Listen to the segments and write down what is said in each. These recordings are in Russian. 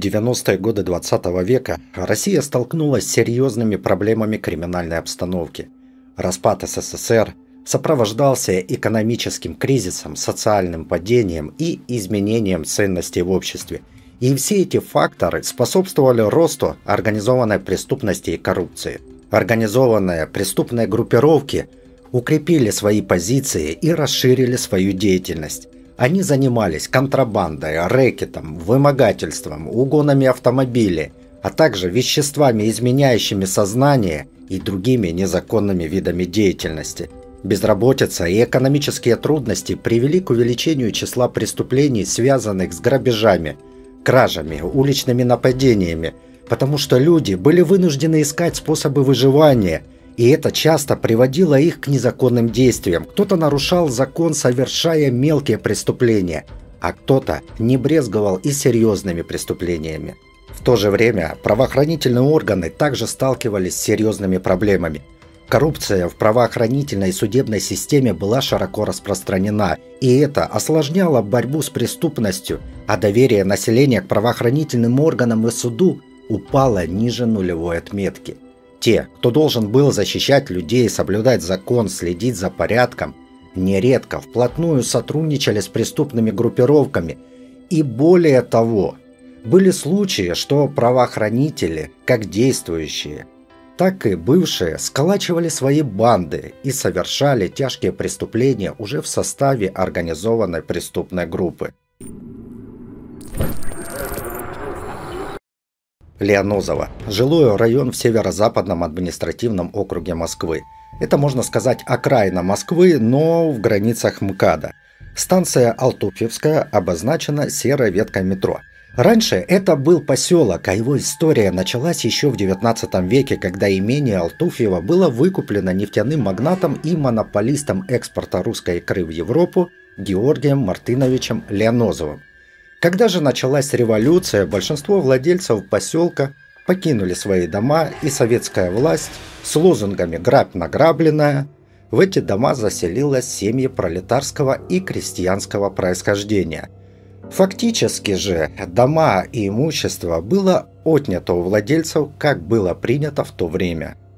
90-е годы 20 века Россия столкнулась с серьезными проблемами криминальной обстановки. Распад СССР сопровождался экономическим кризисом, социальным падением и изменением ценностей в обществе. И все эти факторы способствовали росту организованной преступности и коррупции. Организованные преступные группировки укрепили свои позиции и расширили свою деятельность. Они занимались контрабандой, рэкетом, вымогательством, угонами автомобилей, а также веществами, изменяющими сознание и другими незаконными видами деятельности. Безработица и экономические трудности привели к увеличению числа преступлений, связанных с грабежами, кражами, уличными нападениями, потому что люди были вынуждены искать способы выживания – и это часто приводило их к незаконным действиям. Кто-то нарушал закон, совершая мелкие преступления, а кто-то не брезговал и серьезными преступлениями. В то же время правоохранительные органы также сталкивались с серьезными проблемами. Коррупция в правоохранительной и судебной системе была широко распространена, и это осложняло борьбу с преступностью, а доверие населения к правоохранительным органам и суду упало ниже нулевой отметки – те, кто должен был защищать людей, соблюдать закон, следить за порядком, нередко вплотную сотрудничали с преступными группировками. И более того, были случаи, что правоохранители, как действующие, так и бывшие, сколачивали свои банды и совершали тяжкие преступления уже в составе организованной преступной группы. Леонозово. Жилой район в северо-западном административном округе Москвы. Это, можно сказать, окраина Москвы, но в границах МКАДа. Станция Алтуфьевская обозначена серой веткой метро. Раньше это был поселок, а его история началась еще в 19 веке, когда имение Алтуфьево было выкуплено нефтяным магнатом и монополистом экспорта русской икры в Европу Георгием Мартыновичем Леонозовым. Когда же началась революция, большинство владельцев поселка покинули свои дома, и советская власть с лозунгами «грабь награбленная» в эти дома заселилась семьи пролетарского и крестьянского происхождения. Фактически же дома и имущество было отнято у владельцев, как было принято в то время –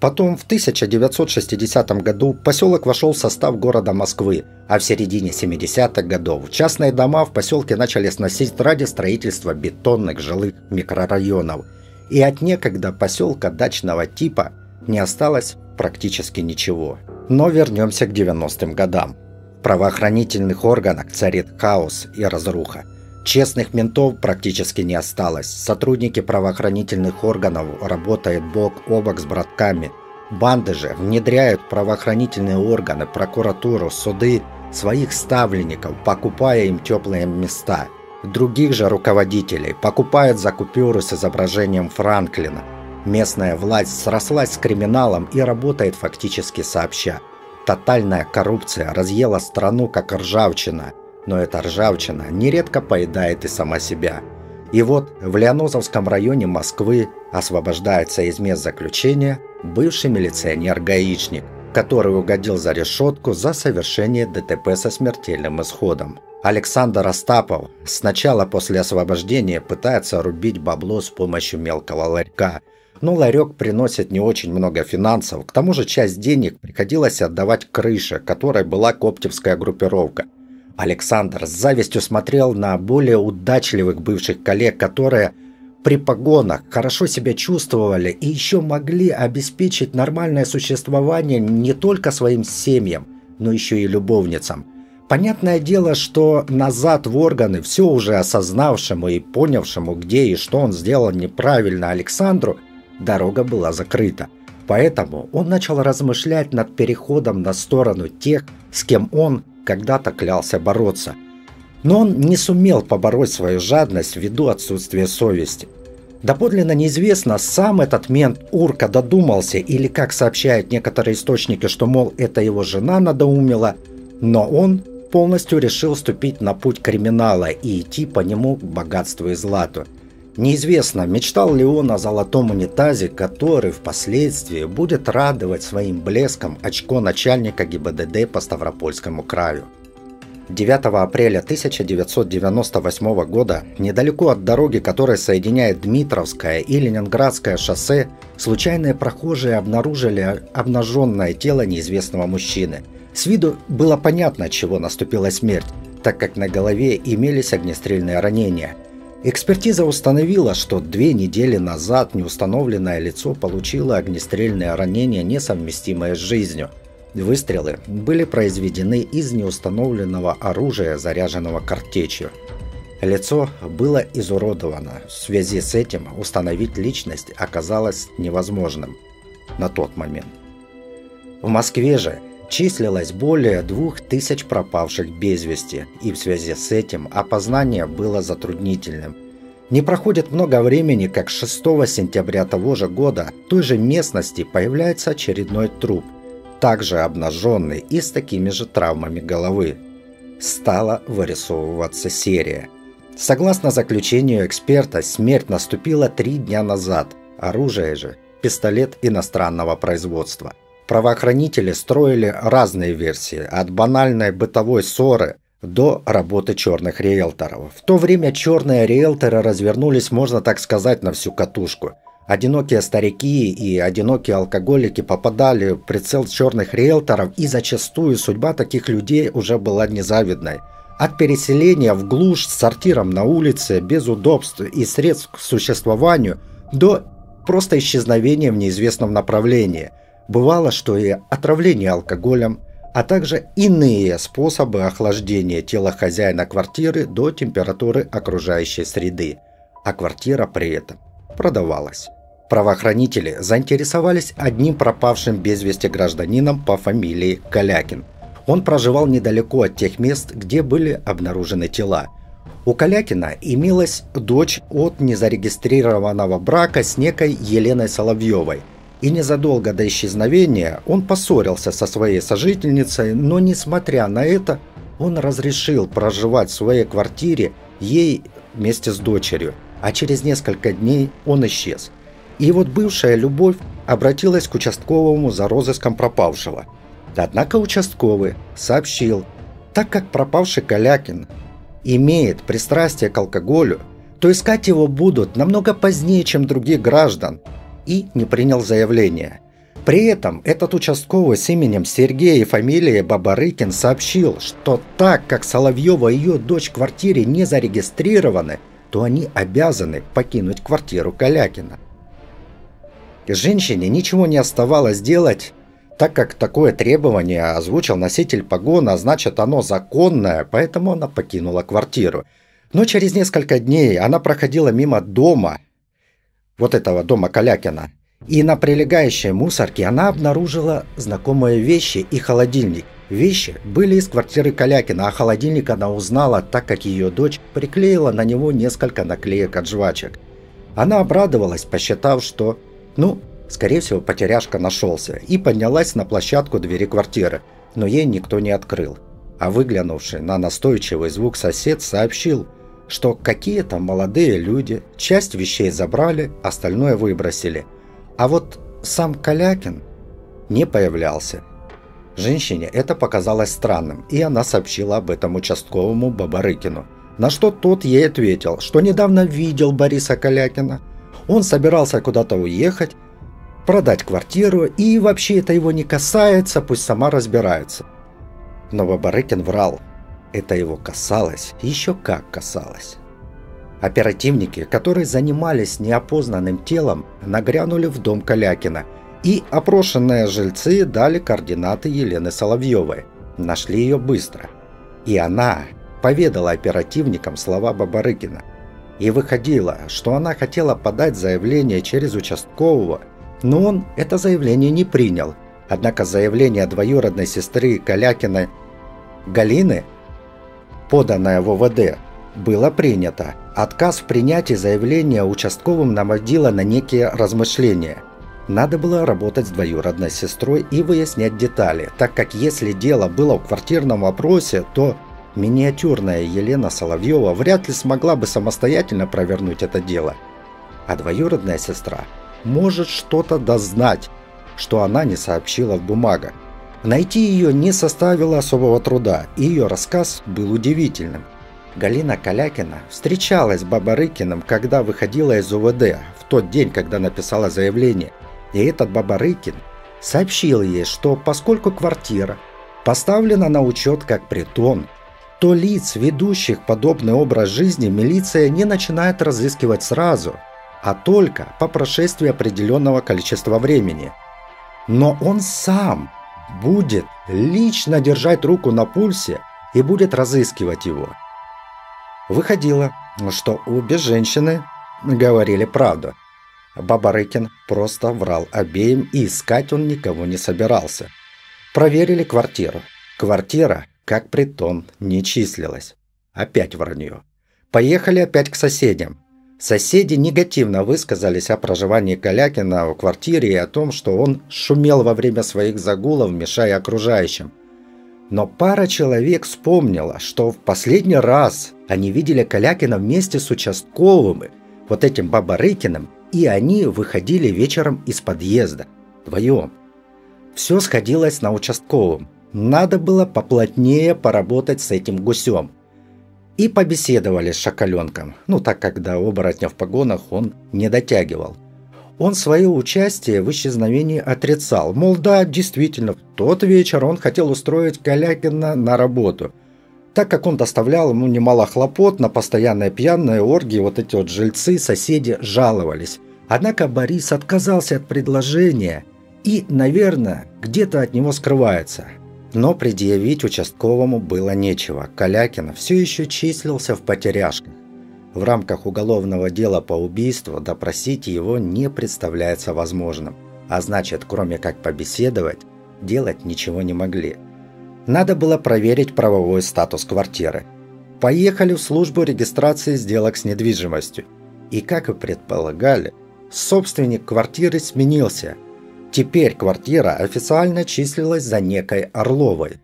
Потом, в 1960 году, поселок вошел в состав города Москвы, а в середине 70-х годов частные дома в поселке начали сносить ради строительства бетонных жилых микрорайонов. И от некогда поселка дачного типа не осталось практически ничего. Но вернемся к 90-м годам. В правоохранительных органах царит хаос и разруха. Честных ментов практически не осталось. Сотрудники правоохранительных органов работают бок о бок с братками. Банды же внедряют правоохранительные органы, прокуратуру, суды своих ставленников, покупая им теплые места. Других же руководителей покупают за купюры с изображением Франклина. Местная власть срослась с криминалом и работает фактически сообща. Тотальная коррупция разъела страну как ржавчина – но эта ржавчина нередко поедает и сама себя. И вот в Леонозовском районе Москвы освобождается из мест заключения бывший милиционер-гаишник, который угодил за решетку за совершение ДТП со смертельным исходом. Александр Остапов сначала после освобождения пытается рубить бабло с помощью мелкого ларька, но ларек приносит не очень много финансов, к тому же часть денег приходилось отдавать крыше, которой была коптевская группировка – Александр с завистью смотрел на более удачливых бывших коллег, которые при погонах хорошо себя чувствовали и еще могли обеспечить нормальное существование не только своим семьям, но еще и любовницам. Понятное дело, что назад в органы все уже осознавшему и понявшему, где и что он сделал неправильно Александру, дорога была закрыта. Поэтому он начал размышлять над переходом на сторону тех, с кем он когда-то клялся бороться. Но он не сумел побороть свою жадность ввиду отсутствия совести. Доподлинно неизвестно, сам этот мент Урка додумался или, как сообщают некоторые источники, что, мол, это его жена надоумила, но он полностью решил ступить на путь криминала и идти по нему к богатству и злату. Неизвестно, мечтал ли он о золотом унитазе, который впоследствии будет радовать своим блеском очко начальника ГИБДД по Ставропольскому краю. 9 апреля 1998 года, недалеко от дороги, которая соединяет Дмитровское и Ленинградское шоссе, случайные прохожие обнаружили обнаженное тело неизвестного мужчины. С виду было понятно, от чего наступила смерть, так как на голове имелись огнестрельные ранения. Экспертиза установила, что две недели назад неустановленное лицо получило огнестрельное ранение, несовместимое с жизнью – Выстрелы были произведены из неустановленного оружия, заряженного картечью. Лицо было изуродовано. В связи с этим установить личность оказалось невозможным на тот момент. В Москве же числилось более двух тысяч пропавших без вести, и в связи с этим опознание было затруднительным. Не проходит много времени, как 6 сентября того же года в той же местности появляется очередной труп – также обнаженный и с такими же травмами головы. Стала вырисовываться серия. Согласно заключению эксперта, смерть наступила три дня назад. Оружие же – пистолет иностранного производства. Правоохранители строили разные версии, от банальной бытовой ссоры до работы черных риэлторов. В то время черные риэлторы развернулись, можно так сказать, на всю катушку – Одинокие старики и одинокие алкоголики попадали в прицел черных риэлторов, и зачастую судьба таких людей уже была незавидной. От переселения в глушь с сортиром на улице, без удобств и средств к существованию, до просто исчезновения в неизвестном направлении. Бывало, что и отравление алкоголем, а также иные способы охлаждения тела хозяина квартиры до температуры окружающей среды, а квартира при этом продавалась. Правоохранители заинтересовались одним пропавшим без вести гражданином по фамилии Калякин. Он проживал недалеко от тех мест, где были обнаружены тела. У Калякина имелась дочь от незарегистрированного брака с некой Еленой Соловьевой. И незадолго до исчезновения он поссорился со своей сожительницей, но несмотря на это, он разрешил проживать в своей квартире ей вместе с дочерью, а через несколько дней он исчез. И вот бывшая любовь обратилась к участковому за розыском пропавшего. Однако участковый сообщил, так как пропавший Калякин имеет пристрастие к алкоголю, то искать его будут намного позднее, чем других граждан, и не принял заявление. При этом этот участковый с именем Сергея и фамилией Бабарыкин сообщил, что так как Соловьева и ее дочь в квартире не зарегистрированы, то они обязаны покинуть квартиру Калякина. Женщине ничего не оставалось делать, так как такое требование озвучил носитель погона, а значит оно законное, поэтому она покинула квартиру. Но через несколько дней она проходила мимо дома, вот этого дома Калякина, и на прилегающей мусорке она обнаружила знакомые вещи и холодильник. Вещи были из квартиры Калякина, а холодильник она узнала, так как ее дочь приклеила на него несколько наклеек от жвачек. Она обрадовалась, посчитав, что ну, скорее всего, потеряшка нашелся и поднялась на площадку двери квартиры, но ей никто не открыл. А выглянувший на настойчивый звук сосед сообщил, что какие-то молодые люди часть вещей забрали, остальное выбросили. А вот сам Калякин не появлялся. Женщине это показалось странным, и она сообщила об этом участковому Бабарыкину. На что тот ей ответил, что недавно видел Бориса Калякина – он собирался куда-то уехать, продать квартиру, и вообще это его не касается, пусть сама разбирается. Но Бабарыкин врал. Это его касалось, еще как касалось. Оперативники, которые занимались неопознанным телом, нагрянули в дом Калякина, и опрошенные жильцы дали координаты Елены Соловьевой. Нашли ее быстро. И она поведала оперативникам слова Бабарыкина – и выходило, что она хотела подать заявление через участкового, но он это заявление не принял. Однако заявление двоюродной сестры Калякина Галины, поданное в ОВД, было принято. Отказ в принятии заявления участковым наводило на некие размышления. Надо было работать с двоюродной сестрой и выяснять детали, так как если дело было в квартирном вопросе, то Миниатюрная Елена Соловьева вряд ли смогла бы самостоятельно провернуть это дело. А двоюродная сестра может что-то дознать, что она не сообщила в бумагах. Найти ее не составило особого труда, и ее рассказ был удивительным. Галина Калякина встречалась с Бабарыкиным, когда выходила из УВД, в тот день, когда написала заявление. И этот Бабарыкин сообщил ей, что поскольку квартира поставлена на учет как притон, то лиц, ведущих подобный образ жизни, милиция не начинает разыскивать сразу, а только по прошествии определенного количества времени. Но он сам будет лично держать руку на пульсе и будет разыскивать его. Выходило, что обе женщины говорили правду. Бабарыкин просто врал обеим, и искать он никого не собирался. Проверили квартиру. Квартира, как притон, не числилась. Опять вранье. Поехали опять к соседям. Соседи негативно высказались о проживании Калякина в квартире и о том, что он шумел во время своих загулов, мешая окружающим. Но пара человек вспомнила, что в последний раз они видели Калякина вместе с участковым, вот этим Бабарыкиным, и они выходили вечером из подъезда, вдвоем. Все сходилось на участковом. Надо было поплотнее поработать с этим гусем – и побеседовали с Шакаленком, ну так как до оборотня в погонах он не дотягивал. Он свое участие в исчезновении отрицал, мол, да, действительно, в тот вечер он хотел устроить Калякина на работу, так как он доставлял ему немало хлопот на постоянное пьяное оргии, вот эти вот жильцы, соседи жаловались. Однако Борис отказался от предложения и, наверное, где-то от него скрывается – но предъявить участковому было нечего. Калякин все еще числился в потеряшках. В рамках уголовного дела по убийству допросить его не представляется возможным. А значит, кроме как побеседовать, делать ничего не могли. Надо было проверить правовой статус квартиры. Поехали в службу регистрации сделок с недвижимостью. И, как и предполагали, собственник квартиры сменился – Теперь квартира официально числилась за некой Орловой.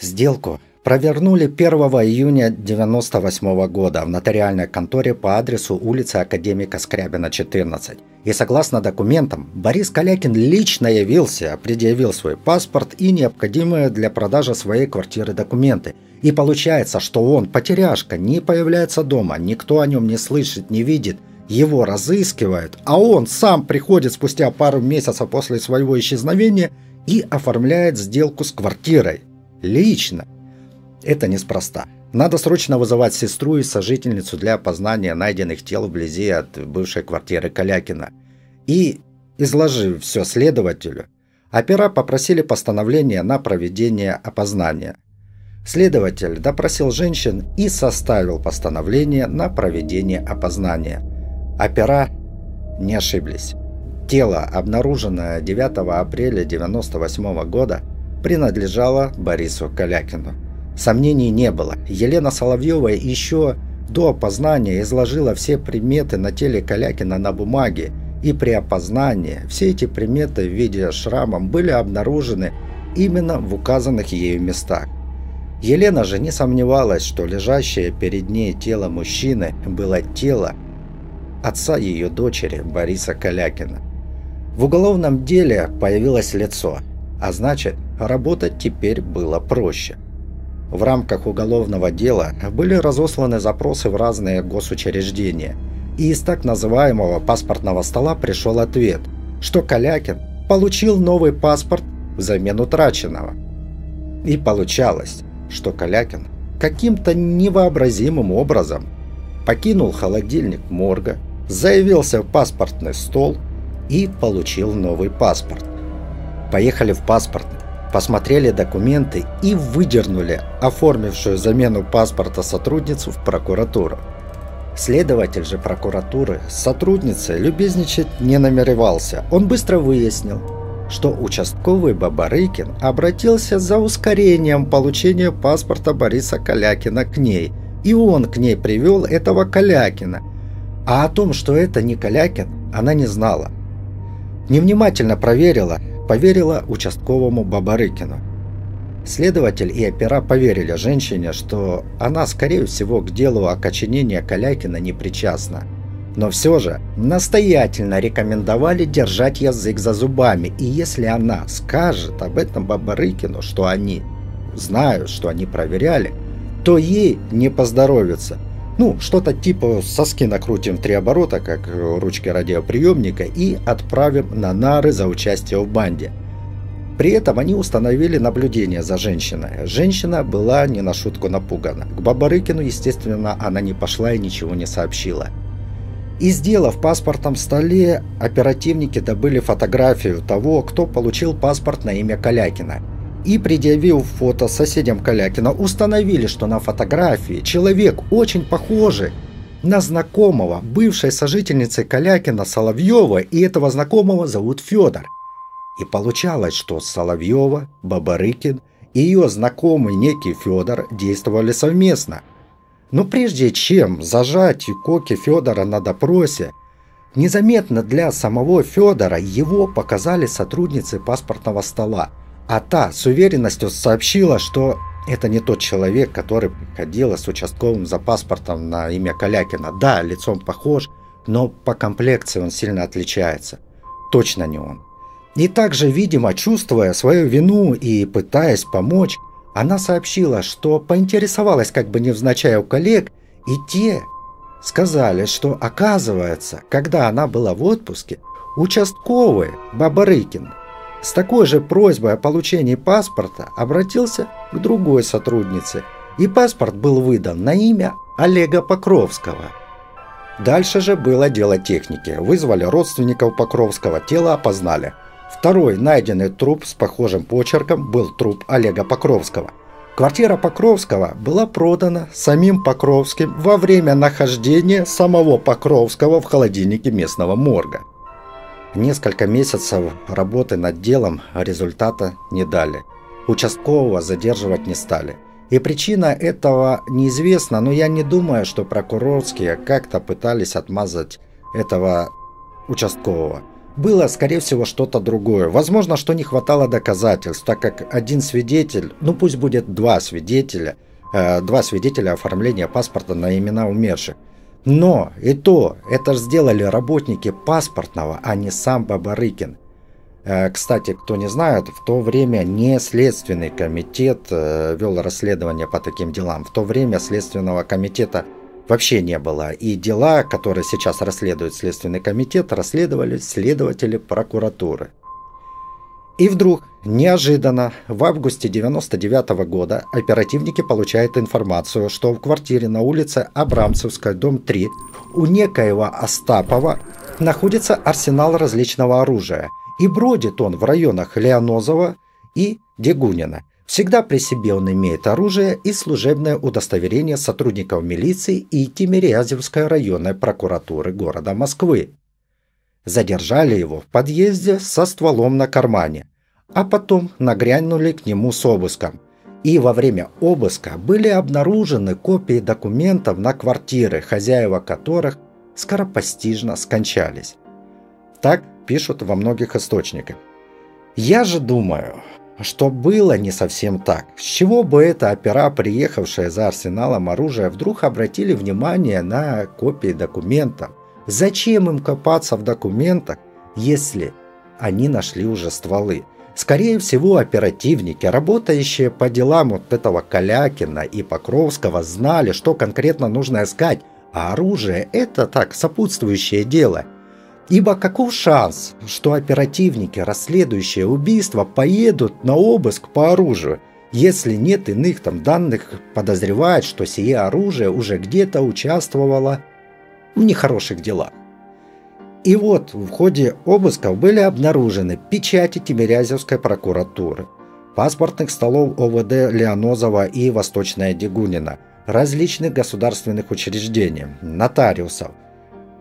Сделку провернули 1 июня 1998 года в нотариальной конторе по адресу улицы Академика Скрябина, 14. И согласно документам, Борис Калякин лично явился, предъявил свой паспорт и необходимые для продажи своей квартиры документы. И получается, что он, потеряшка, не появляется дома, никто о нем не слышит, не видит – его разыскивают, а он сам приходит спустя пару месяцев после своего исчезновения и оформляет сделку с квартирой. Лично. Это неспроста. Надо срочно вызывать сестру и сожительницу для опознания найденных тел вблизи от бывшей квартиры Калякина. И, изложив все следователю, опера попросили постановление на проведение опознания. Следователь допросил женщин и составил постановление на проведение опознания – Опера не ошиблись. Тело, обнаруженное 9 апреля 1998 года, принадлежало Борису Калякину. Сомнений не было. Елена Соловьева еще до опознания изложила все приметы на теле Калякина на бумаге, и при опознании все эти приметы в виде шрамов были обнаружены именно в указанных ею местах. Елена же не сомневалась, что лежащее перед ней тело мужчины было тело отца ее дочери Бориса Калякина. В уголовном деле появилось лицо, а значит, работать теперь было проще. В рамках уголовного дела были разосланы запросы в разные госучреждения, и из так называемого паспортного стола пришел ответ, что Калякин получил новый паспорт взамен утраченного. И получалось, что Калякин каким-то невообразимым образом покинул холодильник морга, заявился в паспортный стол и получил новый паспорт. Поехали в паспортный, посмотрели документы и выдернули оформившую замену паспорта сотрудницу в прокуратуру. Следователь же прокуратуры с сотрудницей любезничать не намеревался. Он быстро выяснил, что участковый Бабарыкин обратился за ускорением получения паспорта Бориса Калякина к ней, и он к ней привел этого Калякина – а о том, что это не Калякин, она не знала. Невнимательно проверила, поверила участковому Бабарыкину. Следователь и опера поверили женщине, что она, скорее всего, к делу окоченения Калякина не причастна. Но все же настоятельно рекомендовали держать язык за зубами, и если она скажет об этом Бабарыкину, что они знают, что они проверяли, то ей не поздоровится. Ну, что-то типа соски накрутим в три оборота, как ручки радиоприемника, и отправим на нары за участие в банде. При этом они установили наблюдение за женщиной. Женщина была не на шутку напугана. К Бабарыкину, естественно, она не пошла и ничего не сообщила. И сделав паспортом столе, оперативники добыли фотографию того, кто получил паспорт на имя Калякина. И предъявив фото соседям Калякина, установили, что на фотографии человек очень похожий на знакомого бывшей сожительницы Калякина Соловьева, и этого знакомого зовут Федор. И получалось, что Соловьева, Бабарыкин и ее знакомый некий Федор действовали совместно – но прежде чем зажать Коки Федора на допросе, незаметно для самого Федора его показали сотрудницы паспортного стола, а та с уверенностью сообщила, что это не тот человек, который приходил с участковым за паспортом на имя Калякина. Да, лицом похож, но по комплекции он сильно отличается. Точно не он. И также, видимо, чувствуя свою вину и пытаясь помочь, она сообщила, что поинтересовалась как бы невзначай у коллег, и те сказали, что оказывается, когда она была в отпуске, участковый Бабарыкин с такой же просьбой о получении паспорта обратился к другой сотруднице, и паспорт был выдан на имя Олега Покровского. Дальше же было дело техники. Вызвали родственников Покровского, тело опознали – Второй найденный труп с похожим почерком был труп Олега Покровского. Квартира Покровского была продана самим Покровским во время нахождения самого Покровского в холодильнике местного морга. Несколько месяцев работы над делом результата не дали. Участкового задерживать не стали. И причина этого неизвестна, но я не думаю, что прокурорские как-то пытались отмазать этого участкового было, скорее всего, что-то другое. Возможно, что не хватало доказательств, так как один свидетель, ну пусть будет два свидетеля, э, два свидетеля оформления паспорта на имена умерших. Но и то, это сделали работники паспортного, а не сам Бабарыкин. Э, кстати, кто не знает, в то время не Следственный комитет э, вел расследование по таким делам. В то время Следственного комитета вообще не было. И дела, которые сейчас расследует Следственный комитет, расследовали следователи прокуратуры. И вдруг, неожиданно, в августе 99 -го года оперативники получают информацию, что в квартире на улице Абрамцевская, дом 3, у некоего Остапова находится арсенал различного оружия, и бродит он в районах Леонозова и Дегунина – Всегда при себе он имеет оружие и служебное удостоверение сотрудников милиции и Тимирязевской районной прокуратуры города Москвы. Задержали его в подъезде со стволом на кармане, а потом нагрянули к нему с обыском. И во время обыска были обнаружены копии документов на квартиры, хозяева которых скоропостижно скончались. Так пишут во многих источниках. Я же думаю, что было не совсем так. С чего бы эта опера, приехавшая за арсеналом оружия, вдруг обратили внимание на копии документов? Зачем им копаться в документах, если они нашли уже стволы? Скорее всего, оперативники, работающие по делам вот этого Калякина и Покровского, знали, что конкретно нужно искать, а оружие – это так, сопутствующее дело – Ибо каков шанс, что оперативники, расследующие убийство, поедут на обыск по оружию, если нет иных там данных, подозревают, что сие оружие уже где-то участвовало в нехороших делах. И вот в ходе обысков были обнаружены печати Тимирязевской прокуратуры, паспортных столов ОВД Леонозова и Восточная Дегунина, различных государственных учреждений, нотариусов –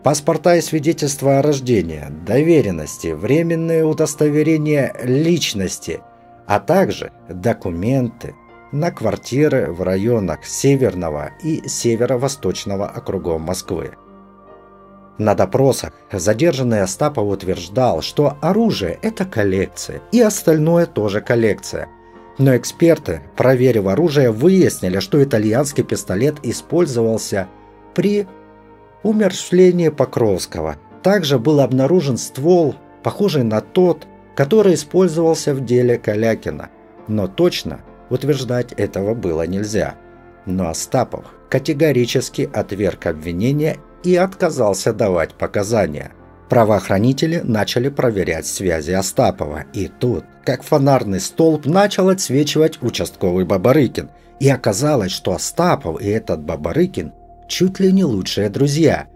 паспорта и свидетельства о рождении, доверенности, временные удостоверения личности, а также документы на квартиры в районах Северного и Северо-Восточного округов Москвы. На допросах задержанный Остапов утверждал, что оружие – это коллекция, и остальное тоже коллекция. Но эксперты, проверив оружие, выяснили, что итальянский пистолет использовался при умерщвление Покровского. Также был обнаружен ствол, похожий на тот, который использовался в деле Калякина. Но точно утверждать этого было нельзя. Но Остапов категорически отверг обвинения и отказался давать показания. Правоохранители начали проверять связи Остапова, и тут, как фонарный столб, начал отсвечивать участковый Бабарыкин. И оказалось, что Остапов и этот Бабарыкин чуть ли не лучшие друзья.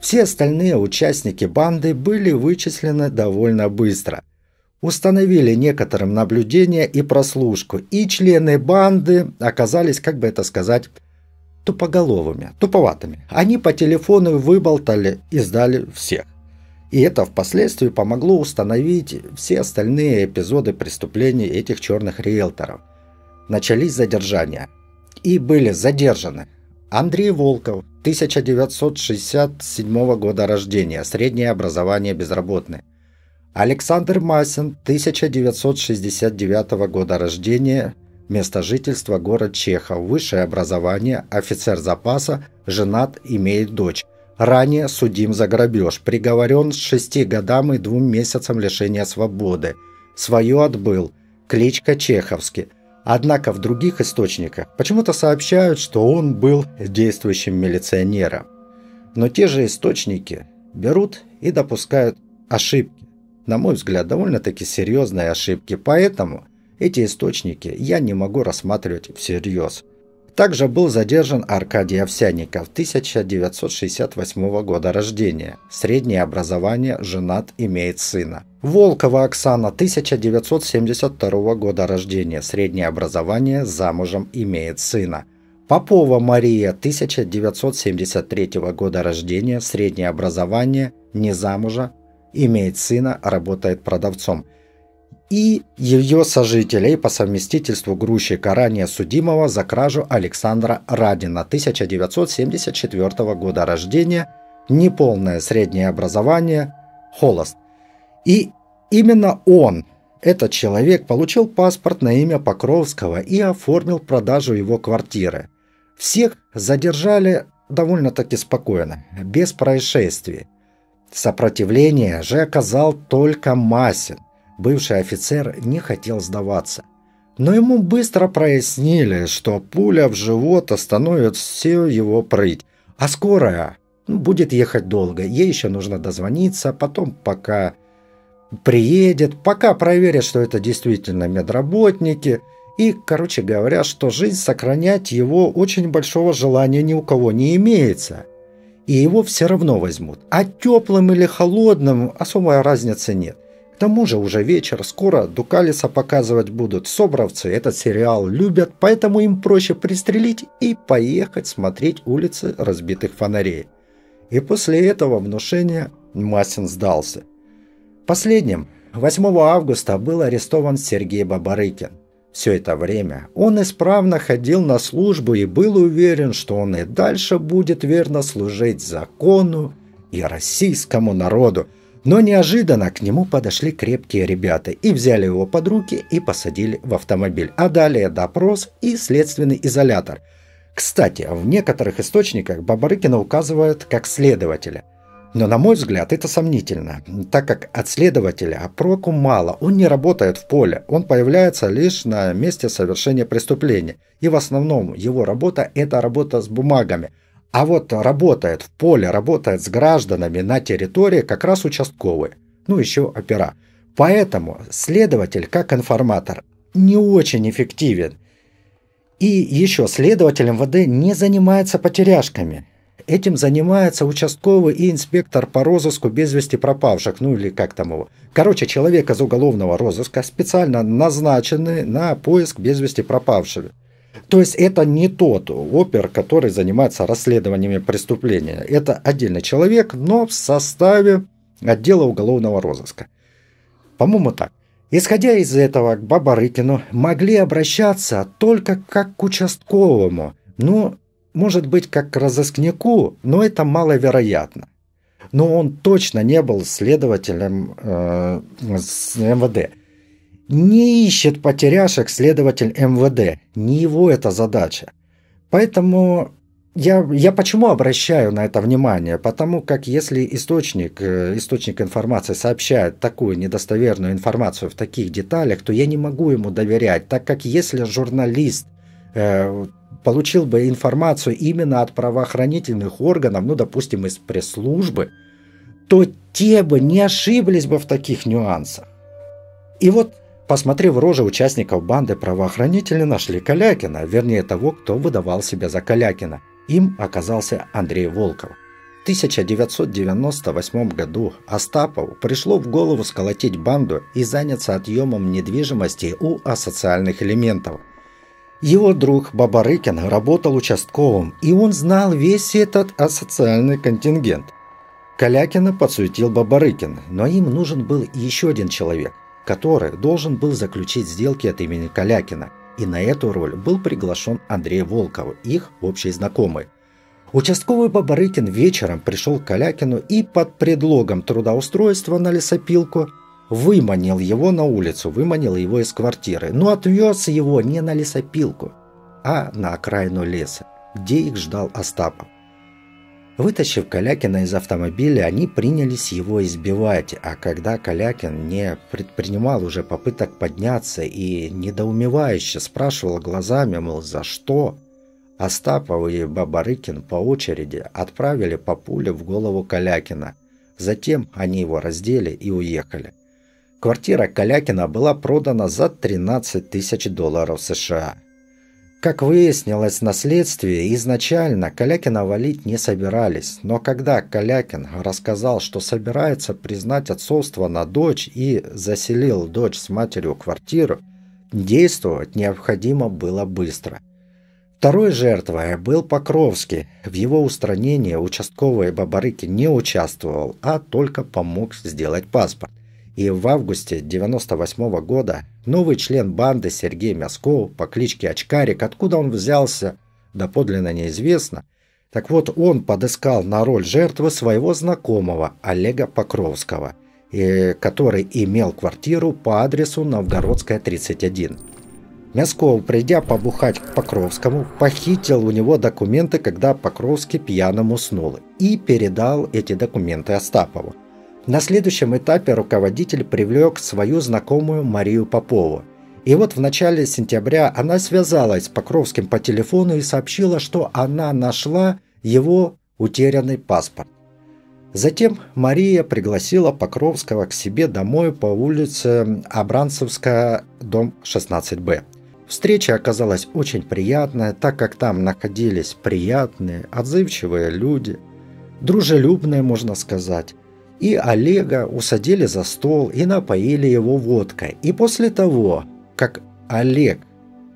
Все остальные участники банды были вычислены довольно быстро. Установили некоторым наблюдение и прослушку, и члены банды оказались, как бы это сказать, тупоголовыми, туповатыми. Они по телефону выболтали и сдали всех. И это впоследствии помогло установить все остальные эпизоды преступлений этих черных риэлторов. Начались задержания. И были задержаны Андрей Волков, 1967 года рождения, среднее образование безработный. Александр Масин, 1969 года рождения, место жительства город Чехов, высшее образование, офицер запаса, женат, имеет дочь. Ранее судим за грабеж, приговорен с 6 годам и двум месяцам лишения свободы. Свое отбыл. Кличка Чеховский. Однако в других источниках почему-то сообщают, что он был действующим милиционером. Но те же источники берут и допускают ошибки на мой взгляд, довольно-таки серьезные ошибки, поэтому эти источники я не могу рассматривать всерьез. Также был задержан Аркадий Овсянников, 1968 года рождения. Среднее образование, женат, имеет сына. Волкова Оксана, 1972 года рождения. Среднее образование, замужем, имеет сына. Попова Мария, 1973 года рождения. Среднее образование, не замужа, имеет сына, работает продавцом. И ее сожителей по совместительству грузчика ранее судимого за кражу Александра Радина 1974 года рождения, неполное среднее образование, холост. И именно он, этот человек, получил паспорт на имя Покровского и оформил продажу его квартиры. Всех задержали довольно-таки спокойно, без происшествий. Сопротивление же оказал только Масин. Бывший офицер не хотел сдаваться. Но ему быстро прояснили, что пуля в живот остановит все его прыть, а скорая ну, будет ехать долго, ей еще нужно дозвониться, потом пока приедет, пока проверят, что это действительно медработники, и, короче говоря, что жизнь сохранять его очень большого желания ни у кого не имеется – и его все равно возьмут. А теплым или холодным особой разницы нет. К тому же уже вечер, скоро Дукалиса показывать будут. Собровцы этот сериал любят, поэтому им проще пристрелить и поехать смотреть улицы разбитых фонарей. И после этого внушения Масин сдался. Последним, 8 августа, был арестован Сергей Бабарыкин. Все это время он исправно ходил на службу и был уверен, что он и дальше будет верно служить закону и российскому народу. Но неожиданно к нему подошли крепкие ребята и взяли его под руки и посадили в автомобиль. А далее допрос и следственный изолятор. Кстати, в некоторых источниках Бабарыкина указывают как следователя – но, на мой взгляд, это сомнительно, так как от следователя проку мало, он не работает в поле, он появляется лишь на месте совершения преступления. И в основном его работа – это работа с бумагами. А вот работает в поле, работает с гражданами на территории как раз участковый, ну еще опера. Поэтому следователь, как информатор, не очень эффективен. И еще следователь МВД не занимается потеряшками. Этим занимается участковый и инспектор по розыску без вести пропавших, ну или как там его. Короче, человек из уголовного розыска специально назначенный на поиск без вести пропавших. То есть это не тот опер, который занимается расследованиями преступления. Это отдельный человек, но в составе отдела уголовного розыска. По-моему, так. Исходя из этого, к Бабарыкину могли обращаться только как к участковому. Ну, может быть, как к разыскнику, но это маловероятно. Но он точно не был следователем э, с МВД. Не ищет потеряшек следователь МВД. Не его это задача. Поэтому я, я почему обращаю на это внимание? Потому как если источник, э, источник информации сообщает такую недостоверную информацию в таких деталях, то я не могу ему доверять, так как если журналист э, получил бы информацию именно от правоохранительных органов, ну, допустим, из пресс-службы, то те бы не ошиблись бы в таких нюансах. И вот Посмотрев рожи участников банды, правоохранители нашли Калякина, вернее того, кто выдавал себя за Калякина. Им оказался Андрей Волков. В 1998 году Остапову пришло в голову сколотить банду и заняться отъемом недвижимости у асоциальных элементов. Его друг Бабарыкин работал участковым, и он знал весь этот асоциальный контингент. Калякина подсуетил Бабарыкин, но им нужен был еще один человек – который должен был заключить сделки от имени Калякина, и на эту роль был приглашен Андрей Волков, их общий знакомый. Участковый Бабарыкин вечером пришел к Калякину и под предлогом трудоустройства на лесопилку выманил его на улицу, выманил его из квартиры, но отвез его не на лесопилку, а на окраину леса, где их ждал Остапов. Вытащив Калякина из автомобиля, они принялись его избивать, а когда Калякин не предпринимал уже попыток подняться и недоумевающе спрашивал глазами, мол, за что, Остапов и Бабарыкин по очереди отправили по пуле в голову Калякина. Затем они его раздели и уехали. Квартира Калякина была продана за 13 тысяч долларов США – как выяснилось на следствии, изначально Калякина валить не собирались, но когда Калякин рассказал, что собирается признать отцовство на дочь и заселил дочь с матерью квартиру, действовать необходимо было быстро. Второй жертвой был Покровский. В его устранении участковый Бабарыки не участвовал, а только помог сделать паспорт. И в августе 98 года новый член банды Сергей Мясков по кличке Очкарик, откуда он взялся, доподлинно неизвестно, так вот он подыскал на роль жертвы своего знакомого Олега Покровского, и, который имел квартиру по адресу Новгородская, 31. Мясков, придя побухать к Покровскому, похитил у него документы, когда Покровский пьяным уснул, и передал эти документы Остапову. На следующем этапе руководитель привлек свою знакомую Марию Попову. И вот в начале сентября она связалась с Покровским по телефону и сообщила, что она нашла его утерянный паспорт. Затем Мария пригласила Покровского к себе домой по улице Абранцевская, дом 16Б. Встреча оказалась очень приятная, так как там находились приятные, отзывчивые люди, дружелюбные, можно сказать и Олега усадили за стол и напоили его водкой. И после того, как Олег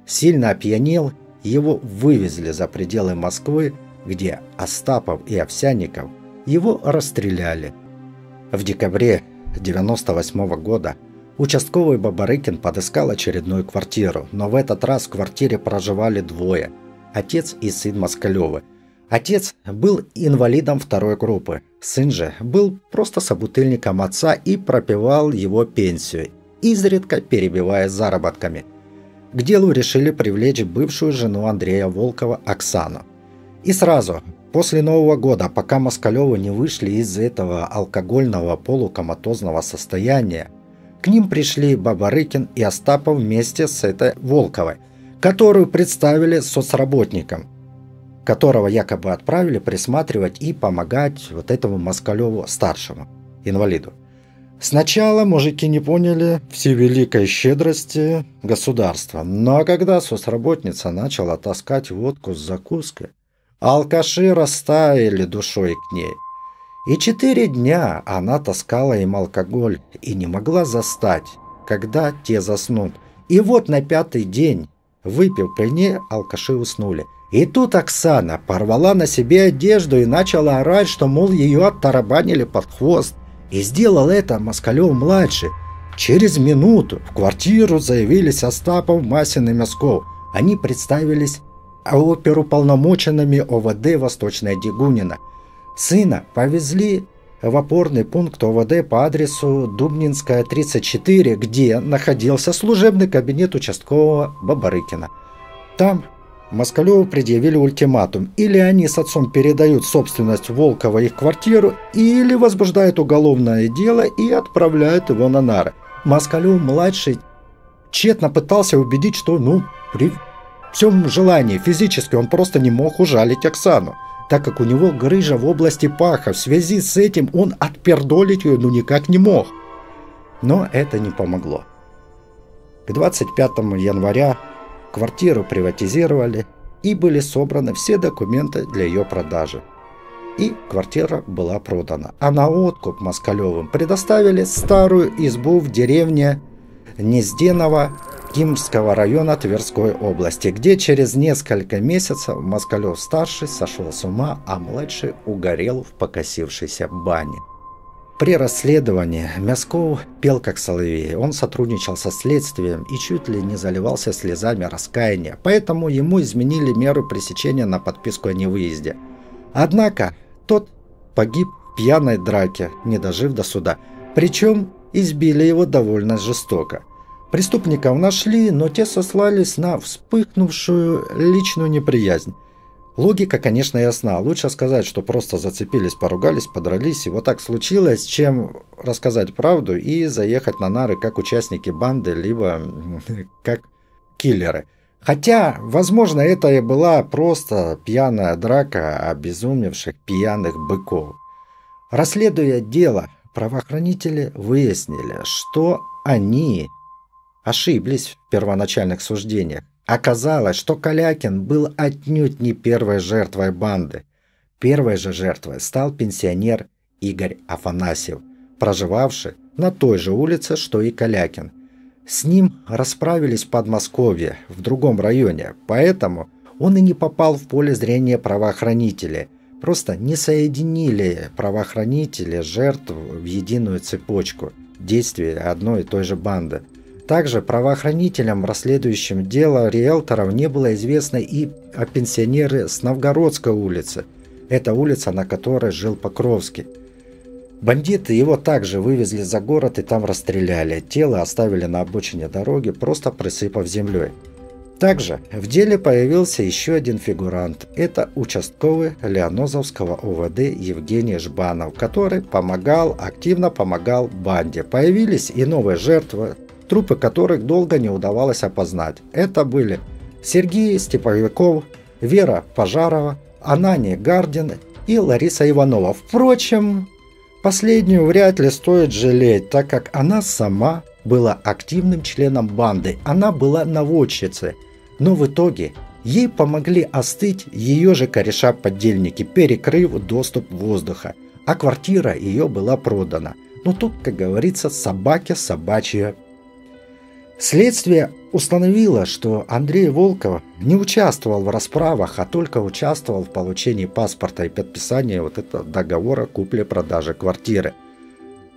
сильно опьянел, его вывезли за пределы Москвы, где Остапов и Овсянников его расстреляли. В декабре 1998 года участковый Бабарыкин подыскал очередную квартиру, но в этот раз в квартире проживали двое – отец и сын Москалевы – Отец был инвалидом второй группы, сын же был просто собутыльником отца и пропивал его пенсию, изредка перебивая заработками. К делу решили привлечь бывшую жену Андрея Волкова Оксану. И сразу, после Нового года, пока Москалевы не вышли из этого алкогольного полукоматозного состояния, к ним пришли Бабарыкин и Остапов вместе с этой Волковой, которую представили соцработникам – которого якобы отправили присматривать и помогать вот этому Москалеву старшему, инвалиду. Сначала мужики не поняли всевеликой щедрости государства, но когда соцработница начала таскать водку с закуской, алкаши растаяли душой к ней. И четыре дня она таскала им алкоголь и не могла застать, когда те заснут. И вот на пятый день, выпив при ней, алкаши уснули – и тут Оксана порвала на себе одежду и начала орать, что, мол, ее оттарабанили под хвост. И сделал это Москалев-младший. Через минуту в квартиру заявились Остапов, Масин и Мясков. Они представились оперуполномоченными ОВД Восточная Дегунина. Сына повезли в опорный пункт ОВД по адресу Дубнинская, 34, где находился служебный кабинет участкового Бабарыкина. Там Москалеву предъявили ультиматум. Или они с отцом передают собственность Волкова их квартиру, или возбуждают уголовное дело и отправляют его на нары. Москалев-младший тщетно пытался убедить, что, ну, при всем желании физически он просто не мог ужалить Оксану, так как у него грыжа в области паха. В связи с этим он отпердолить ее ну никак не мог. Но это не помогло. К 25 января Квартиру приватизировали и были собраны все документы для ее продажи. И квартира была продана. А на откуп Москалевым предоставили старую избу в деревне Незденова Кимского района Тверской области, где через несколько месяцев Москалев-старший сошел с ума, а младший угорел в покосившейся бане. При расследовании Мясков пел как соловей. Он сотрудничал со следствием и чуть ли не заливался слезами раскаяния, поэтому ему изменили меру пресечения на подписку о невыезде. Однако тот погиб в пьяной драке, не дожив до суда. Причем избили его довольно жестоко. Преступников нашли, но те сослались на вспыхнувшую личную неприязнь. Логика, конечно, ясна. Лучше сказать, что просто зацепились, поругались, подрались, и вот так случилось, чем рассказать правду и заехать на нары как участники банды, либо как киллеры. Хотя, возможно, это и была просто пьяная драка обезумевших пьяных быков. Расследуя дело, правоохранители выяснили, что они ошиблись в первоначальных суждениях. Оказалось, что Калякин был отнюдь не первой жертвой банды. Первой же жертвой стал пенсионер Игорь Афанасьев, проживавший на той же улице, что и Калякин. С ним расправились в Подмосковье, в другом районе, поэтому он и не попал в поле зрения правоохранителей. Просто не соединили правоохранители жертв в единую цепочку действий одной и той же банды – также правоохранителям, расследующим дело риэлторов, не было известно и о пенсионере с Новгородской улицы. Это улица, на которой жил Покровский. Бандиты его также вывезли за город и там расстреляли. Тело оставили на обочине дороги, просто присыпав землей. Также в деле появился еще один фигурант. Это участковый Леонозовского ОВД Евгений Жбанов, который помогал, активно помогал банде. Появились и новые жертвы, трупы которых долго не удавалось опознать. Это были Сергей Степовиков, Вера Пожарова, Анани Гардин и Лариса Иванова. Впрочем, последнюю вряд ли стоит жалеть, так как она сама была активным членом банды, она была наводчицей. Но в итоге ей помогли остыть ее же кореша-подельники, перекрыв доступ воздуха, а квартира ее была продана. Но тут, как говорится, собаке собачья Следствие установило, что Андрей Волков не участвовал в расправах, а только участвовал в получении паспорта и подписании вот этого договора купли-продажи квартиры.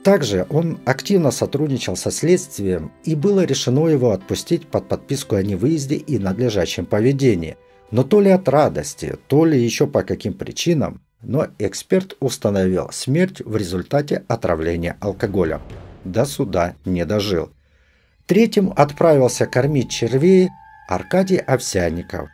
Также он активно сотрудничал со следствием и было решено его отпустить под подписку о невыезде и надлежащем поведении. Но то ли от радости, то ли еще по каким причинам, но эксперт установил смерть в результате отравления алкоголем. До суда не дожил. Третьим отправился кормить червей Аркадий Овсянников.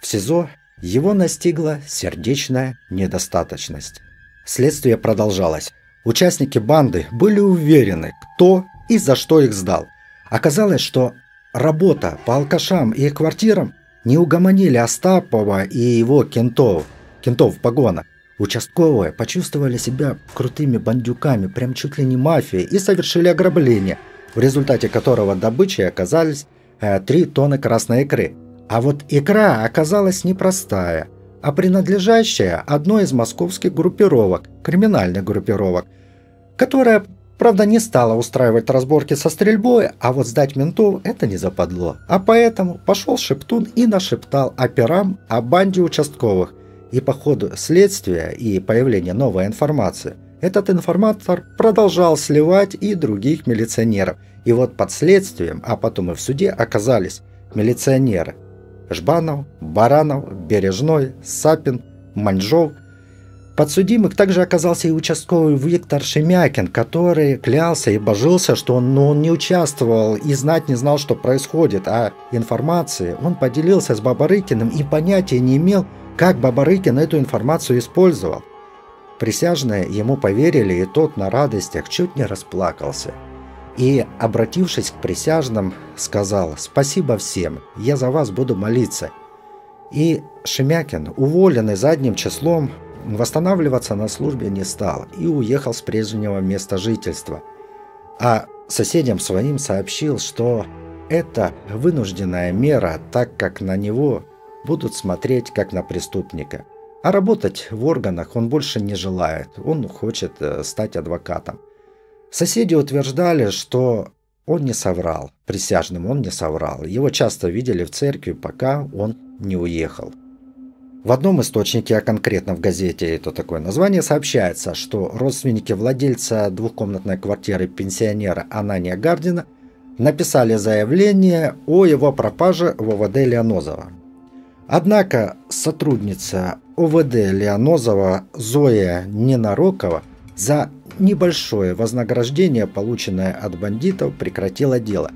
В СИЗО его настигла сердечная недостаточность. Следствие продолжалось. Участники банды были уверены, кто и за что их сдал. Оказалось, что работа по алкашам и их квартирам не угомонили Остапова и его кентов, кентов в погонах. Участковые почувствовали себя крутыми бандюками, прям чуть ли не мафией, и совершили ограбление – в результате которого добычей оказались э, 3 тонны красной икры. А вот икра оказалась непростая, а принадлежащая одной из московских группировок, криминальных группировок, которая, правда, не стала устраивать разборки со стрельбой, а вот сдать ментов это не западло. А поэтому пошел Шептун и нашептал операм о банде участковых. И по ходу следствия и появления новой информации – этот информатор продолжал сливать и других милиционеров. И вот под следствием, а потом и в суде оказались милиционеры. Жбанов, Баранов, Бережной, Сапин, Маньжов. Подсудимых также оказался и участковый Виктор Шемякин, который клялся и божился, что он, ну, он не участвовал и знать не знал, что происходит, а информации он поделился с Бабарыкиным и понятия не имел, как Бабарыкин эту информацию использовал. Присяжные ему поверили, и тот на радостях чуть не расплакался. И, обратившись к присяжным, сказал «Спасибо всем, я за вас буду молиться». И Шемякин, уволенный задним числом, восстанавливаться на службе не стал и уехал с прежнего места жительства. А соседям своим сообщил, что это вынужденная мера, так как на него будут смотреть как на преступника. А работать в органах он больше не желает, он хочет э, стать адвокатом. Соседи утверждали, что он не соврал, присяжным он не соврал. Его часто видели в церкви, пока он не уехал. В одном источнике, а конкретно в газете это такое название, сообщается, что родственники владельца двухкомнатной квартиры пенсионера Анания Гардина написали заявление о его пропаже в ОВД Леонозова. Однако сотрудница ОВД Леонозова Зоя Ненарокова за небольшое вознаграждение, полученное от бандитов, прекратила дело.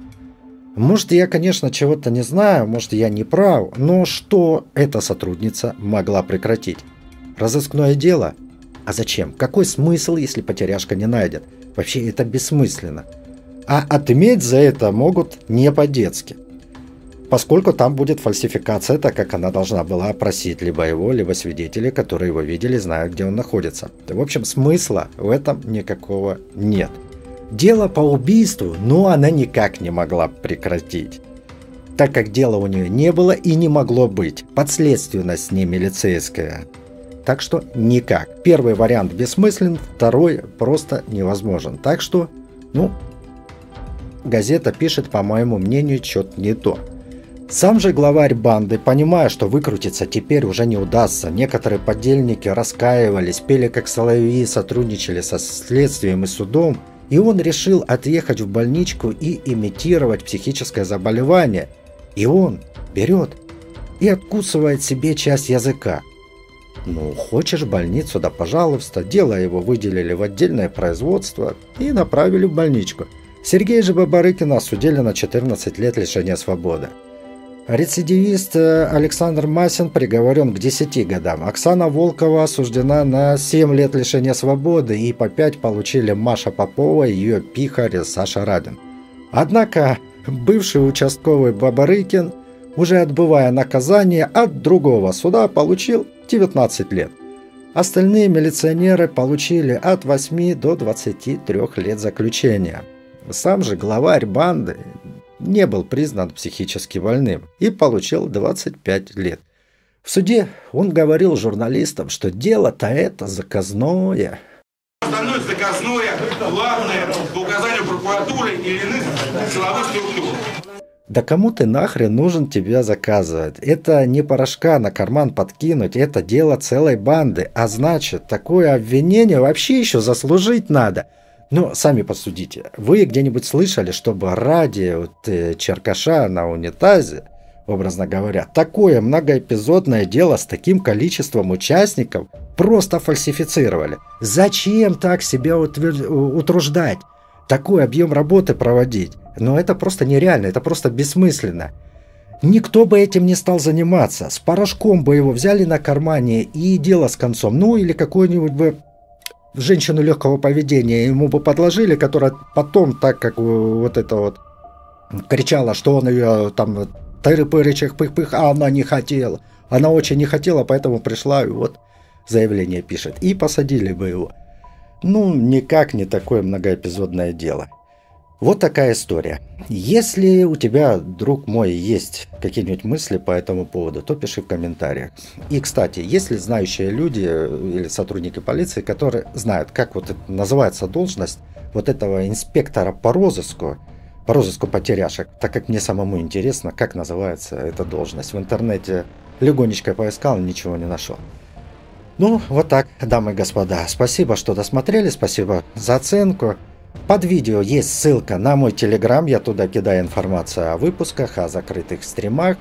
Может, я, конечно, чего-то не знаю, может, я не прав, но что эта сотрудница могла прекратить? Разыскное дело? А зачем? Какой смысл, если потеряшка не найден? Вообще это бессмысленно. А отметь за это могут не по-детски. Поскольку там будет фальсификация, так как она должна была опросить либо его, либо свидетелей, которые его видели, знают, где он находится. В общем, смысла в этом никакого нет. Дело по убийству, но она никак не могла прекратить. Так как дела у нее не было и не могло быть. Подследственность не милицейская. Так что никак. Первый вариант бессмыслен, второй просто невозможен. Так что, ну, газета пишет, по моему мнению, что-то не то. Сам же главарь банды, понимая, что выкрутиться теперь уже не удастся, некоторые подельники раскаивались, пели как соловьи, сотрудничали со следствием и судом, и он решил отъехать в больничку и имитировать психическое заболевание. И он берет и откусывает себе часть языка. Ну, хочешь в больницу, да пожалуйста. Дело его выделили в отдельное производство и направили в больничку. Сергея же Бабарыкина осудили на 14 лет лишения свободы. Рецидивист э, Александр Масин приговорен к 10 годам. Оксана Волкова осуждена на 7 лет лишения свободы и по 5 получили Маша Попова ее пихарь Саша Радин. Однако бывший участковый Бабарыкин, уже отбывая наказание от другого суда, получил 19 лет. Остальные милиционеры получили от 8 до 23 лет заключения. Сам же главарь банды не был признан психически больным и получил 25 лет. В суде он говорил журналистам, что дело-то это заказное. Остальное заказное, главное, по указанию прокуратуры или иных силовых структур. Да кому ты нахрен нужен тебя заказывать? Это не порошка на карман подкинуть, это дело целой банды. А значит, такое обвинение вообще еще заслужить надо – ну, сами посудите. Вы где-нибудь слышали, чтобы ради вот, э, черкаша на унитазе, образно говоря, такое многоэпизодное дело с таким количеством участников просто фальсифицировали? Зачем так себя утвер... утруждать? Такой объем работы проводить? Но это просто нереально, это просто бессмысленно. Никто бы этим не стал заниматься. С порошком бы его взяли на кармане и дело с концом. Ну или какой-нибудь бы женщину легкого поведения ему бы подложили, которая потом, так как вот это вот кричала, что он ее там тыры-пыры, пых-пых, а она не хотела. Она очень не хотела, поэтому пришла и вот заявление пишет. И посадили бы его. Ну, никак не такое многоэпизодное дело. Вот такая история. Если у тебя, друг мой, есть какие-нибудь мысли по этому поводу, то пиши в комментариях. И, кстати, если знающие люди или сотрудники полиции, которые знают, как вот называется должность вот этого инспектора по розыску, по розыску потеряшек, так как мне самому интересно, как называется эта должность. В интернете легонечко поискал, ничего не нашел. Ну, вот так, дамы и господа. Спасибо, что досмотрели, спасибо за оценку. Под видео есть ссылка на мой телеграм, я туда кидаю информацию о выпусках, о закрытых стримах.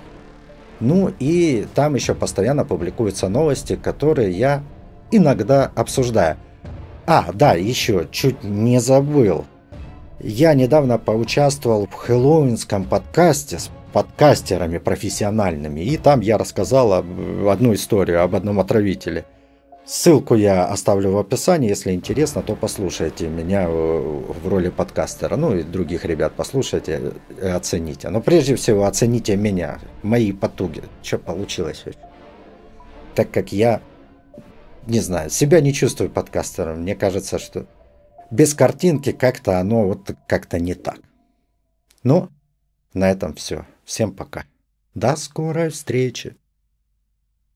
Ну и там еще постоянно публикуются новости, которые я иногда обсуждаю. А, да, еще, чуть не забыл. Я недавно поучаствовал в хэллоуинском подкасте с подкастерами профессиональными, и там я рассказал одну историю об одном отравителе. Ссылку я оставлю в описании, если интересно, то послушайте меня в роли подкастера. Ну и других ребят послушайте и оцените. Но прежде всего оцените меня, мои потуги. Что получилось? Так как я, не знаю, себя не чувствую подкастером. Мне кажется, что без картинки как-то оно вот как-то не так. Ну, на этом все. Всем пока. До скорой встречи.